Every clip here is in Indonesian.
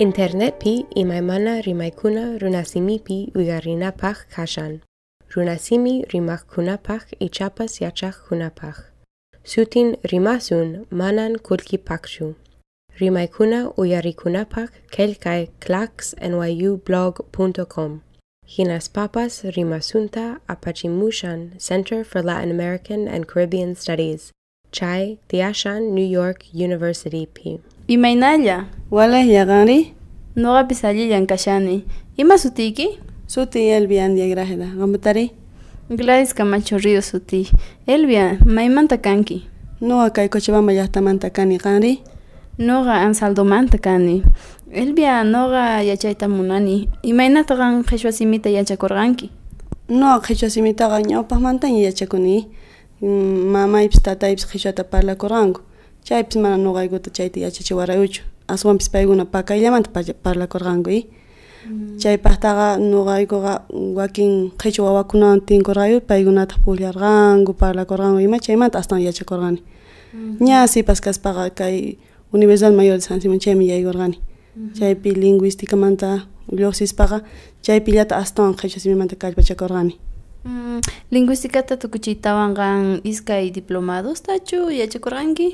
Internetpi imaymana rimaykuna runasimipi uygarinapaq kashan. Runasimi rimakkunapaq ichapas yachaqkunapaq. Sutin rimasun manan kulkipaqchu. Rimaykuna uyarikunapaq kelkay clacksnyublog.com. Hinas papas rimasunta apachimushan Center for Latin American and Caribbean Studies. Chai Tiashan New York University P. Imaynalla, Wala yaqani Noga pisali yankashani. Ima sutiki? Suti Elvia Andia Grajeda. Gombetari? Gladys Camacho Río Suti. Elvia, maimanta kanki. Noga kai cochibamba yahtamanta kani kanri? Noga ansaldomanta kani. Elvia, noga yachaita munani. Imainata gan qhishwasimita yachakorqanki. Noga qhishwasimitaqa ñawpaqmantaña pues yachakuni. Mm, Mamaypis tataypis qhishwata parlakurqanku. Chaypis mana noqaykuta chayta yachachiwarayuchu. Aswanpis paykuna pakayllamanta pa- parlakurqanku y chaypaqtaqa nuqaykuqa wakin qhichwa wawakunawan tinkurqayu paykunata pukllarqanku parlakurqanku ima chaymanta astawan yachakurqani ña sipas kaspaqa kay Universidad Mayor de San Simón chaymi yaykurqani chaypi lingüísticamanta lluqsispaqa chaypillata astawan qhichwa simimanta kallpachakurqani Mm, lingüísticata tukuchiytawan qan iskay diplomados tachu yachakurqanki?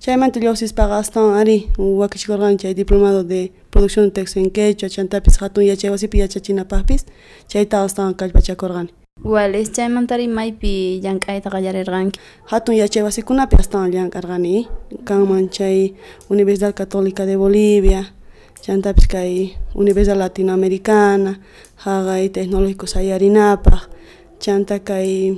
Chaymanta lluqsispaqa astawan ari wakichikurqani chay diplomado de producción de texto en quechua chantapis hatun yachay wasipi yachachinapaqpis chayta astawan kallpachakurqani Wales, chaymantari maypi llank'ayta qallarirqanki? hatun yachay wasikunapi astawan llamk'arqani kanman chay Universidad Católica de Bolivia chantapis kay Universidad Latinoamericana haqay tecnológico sayarinapaq chanta kay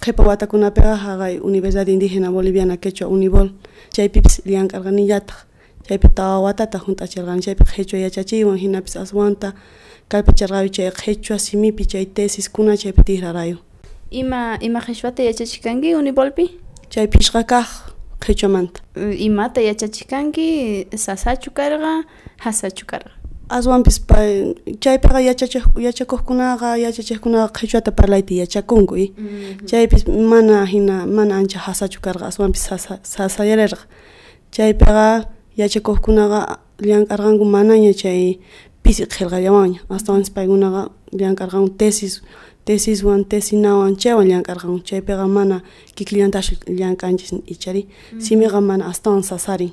qhipa watakunapiqa haqay Universidad Indígena Boliviana Quechua Unibol. Chaypipis llankarqanillataq chaypi tawa watata junt'achirqani chaypi qhechua yachachiwan hinapis aswanta kallpacharqayu chay qhechua simipi chay tesiskuna chaypi tigrarayu Ima ima qhechwata yachachiq kanki Univolpi? chay pishqa kaq qhichwamanta imata Imata yachachikanki sasachu karqa, hasachu karqa? Aswanpis pa chaypiqa yachachiq yachakuqkunaqa yachachiqkunaqa qhichwata parlayta yachakunku y chaypis mana hina mana ancha hasachu karqa aswanpis sasa sasayarirqa chaypiqa yachakuqkunaqa llamk'arqanku manaña chay pisi qhilqallawanña astawan paykunaqa llamk'arqanku tesis tesiswan tesinawan chaywan llamk'arqanku chaypiqa mana kikillantachu llamk'anchis ichari. Simiqa mana astawan sasarin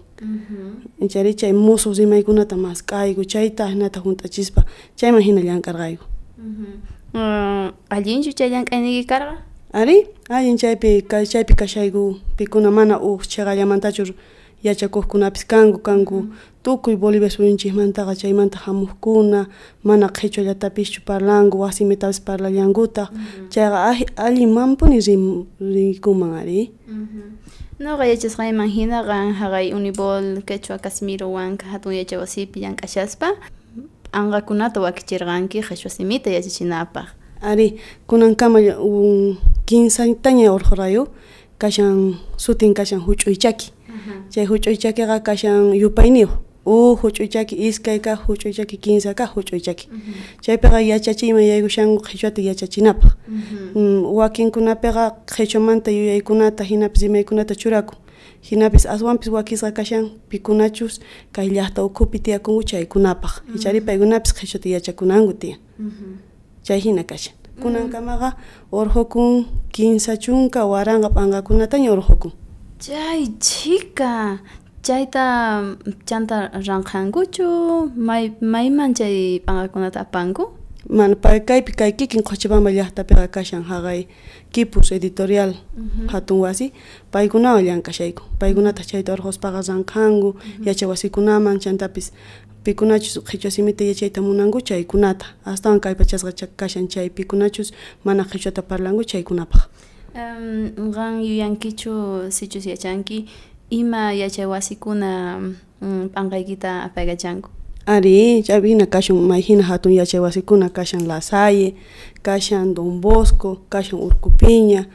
ichari chay musuq rimaykunata maskayku chayta hinata junt'achispa chayman hina llamk'arqayku Uh, allinchu chay llank'ayniki karqa? ari? Allin chaypi chaypi kashayku pikuna mana uq chiqallamantachu yachakuqkunapis kanku kanku tukuy Bolivia suyunchikmantaqa chaymanta hamuqkuna mana qhichwallatapischu parlanku wasimitapas parlallankuta chayqa allin mampuni rikuman ari. Noqa yachasqayman hina qan haqay Unibol Quechua Casimiro Huanca hatun yachay wasipi llank'ashaspa anqakunata wakichirqanki qhichwa simita yachachinapaq. ari kunankama un quinsañtaña urqurayu kashan sutin kashan huch'uy chaki chay huch'uy chakiqa kashan yupayniyuq u huch'uy chaki iskay kaq huch'uy chaki quinsa kaq huch'uy chaki chaypiqa yachachiyman yaykushanku qhichwata yachachinapaq. Mm, wakinkunapiqa qhichwamanta yuyaykunata hinapis rimaykunata churakun hinapis aswanpis wakisqa kashan pikunachus kay llaqta ukhupi tiyakunku chaykunapaq. Ichari paykunapis qhichwata yachakunanku tiyan. Chay hina kashan kunankamaqa urqukun quinsa chunka waranqa p'anqakunataña urqukun Chay chika. Chayta chanta ranqankuchu may mayman chay p'anqakunata apanku? mana pay kaypi kay kikin Cochabamba llaqtapiqa kashan haqay Quipus editorial hatun wasi. Paykunawan llank'ashayku paykunata chayta urquspaqa ranqanku yachay wasikunaman chantapis pikunachus qhichwa simita yachayta munanku chaykunata astawan kaypachasqa cha- kashan chay pikunachus mana qhichwata parlanku chaykunapaq Um, qan yuyankichu sichus yachanki ima yachay wasikuna um, p'anqaykita apaygachanku? Ari, chaypina kashan mayhina hatun wasikuna kashan La Salle, kashan Don Bosco, kashan Urcupiña.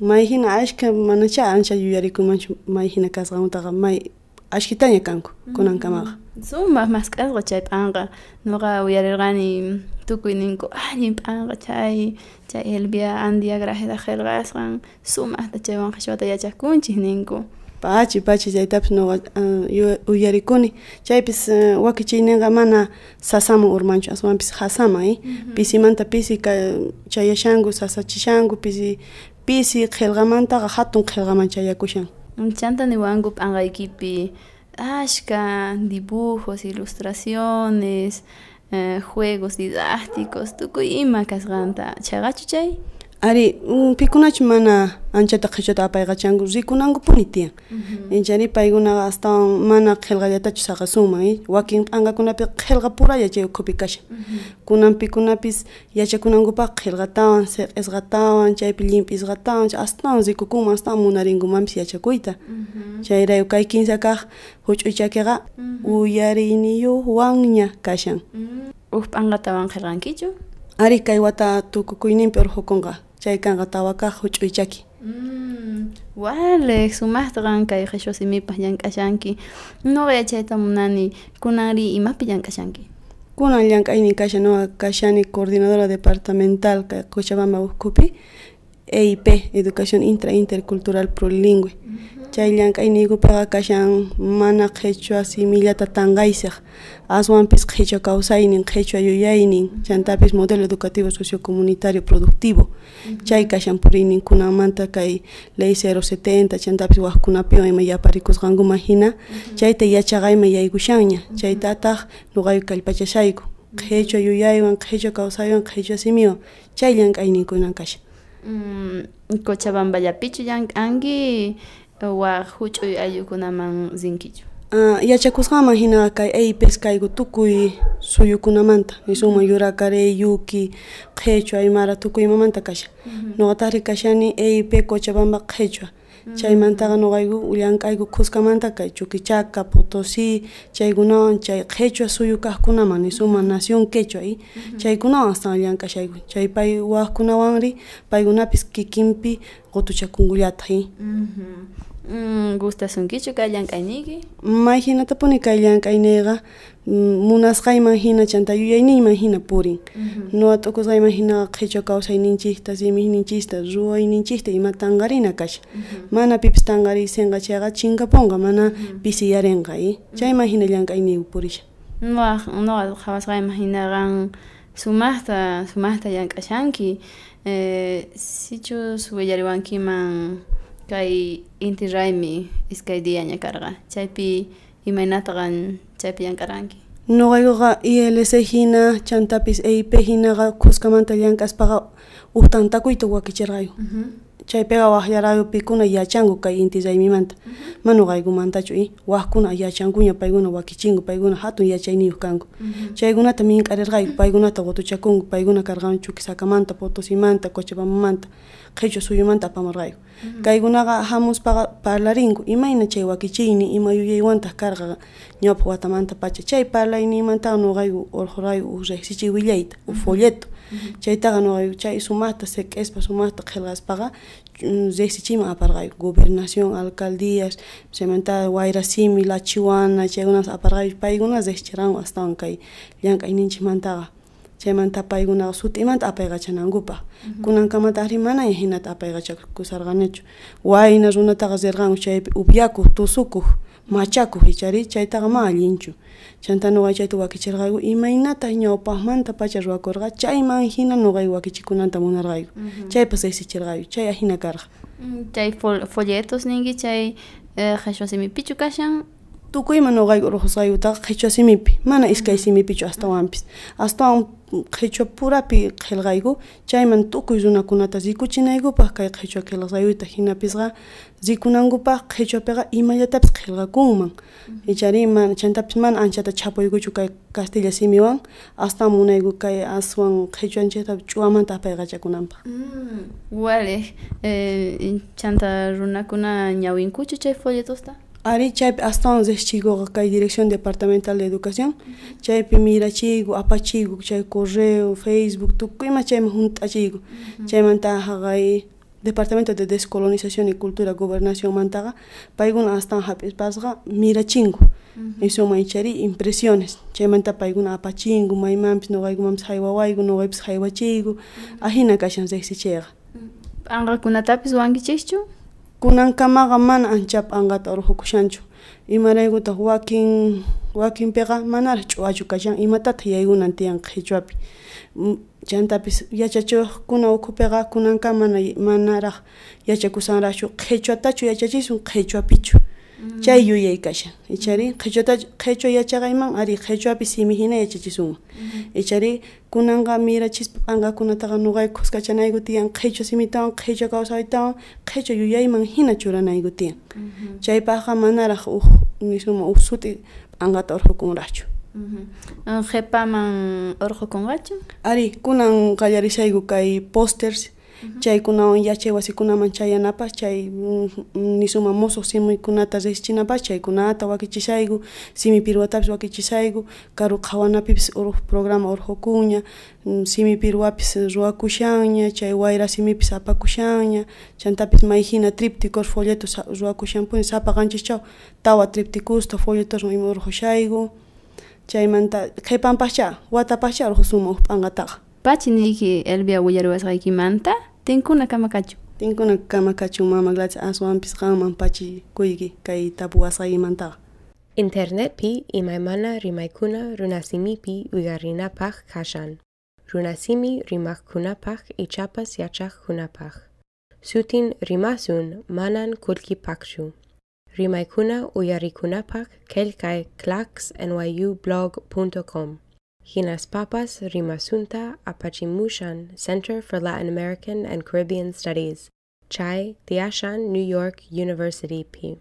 Mayhina ashka manacha ancha yuyarikumanchu mayhina kasqantaqa may ashkitaña kanku kunankamaqa. Sumaq masq'asqa chay p'anqa nuqa uyarirqani tukuy ninku allin p'anqa chay chay Elvia Andia Grajeda qillqasqan sumaqta chaywan qhichwata yachakunchik ninku pachi pachi chaytapish nuqa uyarikuni chaypis wakichiyninqa mana sasaman urmanchu aswanpis hasaman eh? pisimanta pisi chayashanku sasachishanku pisi pisi qillqamantaqa hatun qillqaman chayakushan chanta niwanku p'anqaykipi ashka, dibujos, ilustraciones, eh, juegos didácticos, tukuyima kasganta, chagachuchay. Ari pikunachu mana anchata qhichwata apayqachanku rikunanku tiyan inchari paykunaqa astawan mana qillqallatachu saqasuman eh? wakin p'anqakunapi qillqa puralla chay ukhupi kashan kunanpikunapis yachakunankupaq qillqatawan seq'isqatawan chaypi llimp'isqatawan astawan rikukunman astawan munarinkumanpis yachakuyta chayrayu kay kinsa kaq huch'uy chakiqa uyariniyuqwanña kashan. Uq p'anqatawan qillqankichu ari kay wata tukukuyninpi urqukunqa chay kanqa tawakaq huch'uy chaki mm, Wale, sumaqtaqan kay qhichwa simipaq llank'ashanki noqa chayta munani kunanri imapi llank'ashanki kunan llank'aynin kasha noqa kashani coordinadora departamental kay Cochabamba ukhupi EIP Educación Intra Intercultural Plurilingüe. Chay llank'ayniykupiqa kashan mana qhichwa simillata tanqaysaq aswanpis qhichwa kawsaynin qhichwa yuyaynin chantapis modelo educativo sociocomunitario productivo. Chay kashan puriynin kunanmanta kay ley 070 chantapis waqkunapiwan ima yaparikusqankuman hina chayta yachaqayman yaykushanña chaytataq nuqayu kallpachashayku qhichwa yuyaywan qhichwa kawsaywan qhichwa simiwan. Chay llank'ayninkunan kashan Cochabamballapichu llank'anki wak huch'uy ayllukunaman rinkichu uh, yachakusqaman hina kay aypis kayku tukuy suyukunamanta nisuma yurakaray yuki qhechua imara tukuy imamanta kasha. Nuqataqri kashani ayp cochabamba qhechua chaymantaqa nuqayku ullank'ayku Qusqamanta kay Chuquichaca Potosí chaykunawan chay qhechua suyu kajkunaman nisuman nación quechuay. Chaykunawan hasta ullank'ashayku chaypay wajkunawanri paykunapis kikinpi qutuchakunkullataq gustasunkichu kay llank'ayniki may hinatapuni kay llank'ayniyqa munasqayman hina chanta yuyayniyman hina purin. Nuqa t'ukusqayman hina qhichwa kawsayninchikta simikninchista ruwayninchikta ima tanqarina kasha mana pipis tanqariysinqa chayqa chinkapunqa mana pisiyarinqa y chayman hina llank'ayniyku purisha nuqa nuqa qhawasqayman hinaqan sumaqta sumaqta llank'ashanki eh, sichus willariwankiman kay inti raymi iskay diaña karqa chaypi imaynataqan chaypi llank'aranki nuqaykuqa ILC hina chantapis EIP hinaqa qusqamanta llank'aspaqa uhtantakuyta wakichirqayu chaypiqa waqllarayupikuna yachanku kay inti raymimanta mana nuqaykumantachu y waqkuna yachankuña paykuna wakichinku paykuna hatun yachayniyuq kanku chaykunata mink'arirqayku paykunata qutuchakunku paykuna karqan chuquisakamanta potosimanta cochabambamanta qhichwa suyumanta apamarqayku kaykunaqa hamuspaqa parlarinku imayna chay wakichiyni ima yuyaywantaq karqa ñawpaq watamanta pacha. Chay parlayninmantaqa nuqayku urqurayku uq riqsichiy willayta uq folleto Chaita gano go chaisu mata se es pa su gobernación alcaldías cementado guaira similar chiuana llega unas a paga y unas de cheran están kai yan kainin chimanta cha manta payuna su timanta paga chan angupa kunan kama tari mana hena tapa paga kusarganecho guainas una tagasergano cha machakuq ichari chaytaqa ma allinchu chanta nuqa chayta wakichirqayku imaynata ñawpaqmanta pacha ruwakurqa chayman hina nuqay wakichikunanta munarqayku chaypas riqsichirqayu chay hina karqa chay folletos ninki chay qhichwa simipichu kashan tukuyman nuqayku urqusqayutaqa qhichwa simipi. Mana iskay simipichu astawanpis astawan qhichwa purapi qillqayku chayman tukuy runakunata rikuchinaykupaq kay qhichwa qillqayuta hinapisqa rikunankupaq qhichwapiqa imallatapis qillqakunman ichari mana chantapis mana anchata chapuykuchu kay castilla simiwan astawan munayku kay aswan qhichwanchikta ch'uwamanta apayqachakunanpaq wale chanta runakuna ñawinkuchu chay folletosta Ari chaypi astawan kay este Dirección Departamental de Educación, chaypi mirachigu, apachigu, chay correo, Facebook, tukuyma chayma juntachigu, chaymanta haqay Departamento de Descolonización y Cultura Gobernación mantaga, paiguna astan hapispasqa mirachingu, eso maychari impresiones, chaymanta paiguna apachingu, maymampis noqaygumampis haywawaygu, noqaypis haywachiygu, ahina kashan rexi chayqa. Anqakunatapis wankichikchu? Kunankamaqa mana anchapa anqata urqukushanchu imaraykutaq wakin wakinpiqa manaraq ch'uachu kashan imatataq yaykunan tiyan qhichwapi chantapis yachachiwaqkuna ukhupiqa kunanka mana manaraq yachakusanraqchu qhichwatachu yachachisun qhichwapichu chay yuyay kashan ichari qhichwata qhichwa yachaqayman ari qhichwapi simi hina yachachisunman ichari kunanqa mirachispa p'anqakunataqa nuqayku qusqachanayku tiyan qhichwa simitawan qhichwa kawsaytawan qhichwa yuyayman hina churanayku tiyan chaypaqqa manaraq uq nisuma uq suti p'anqata urqukunraqchu qhipaman urqukunqachu ari kunan qallarisayku kay posters chaykunawan yachay wasikunaman chayanapas chay mm, mm, nisuma mosoq simiykunata riqchinapas chaykunata wakichishayku simi pirwatapis wakichishayku karu qhawanapipis uruj programa urqukuña mm, simi pirwapis ruwakushanña chay wayra simipis apakushanña chantapis mayhina trípticos folletos ruwakushanpuni sapaqanchischaw tawa tripticusta folletosman ima urqushayku chaymanta qhipampas wata watapascha urqu suma uj niyki Elvia willariwasqaykimanta tinkuna kamakachu tinkuna kamakachu mama glacha aswanpis qanman pachi kuyki kay tapuwasqaykimantaqa Internetpi imaymana rimaykuna runasimipi uyarrinapaq kashan. Runasimi rimaqkunapaq ichapas yachaqkunapaq. Sutin rimasun manan kullkipaqchu. Rimaykuna uyarikunapaq kelkay clacksnyublog.com. Hinas Papas Rimasunta Apachimushan Center for Latin American and Caribbean Studies, Chai, Tiashan, New York University P.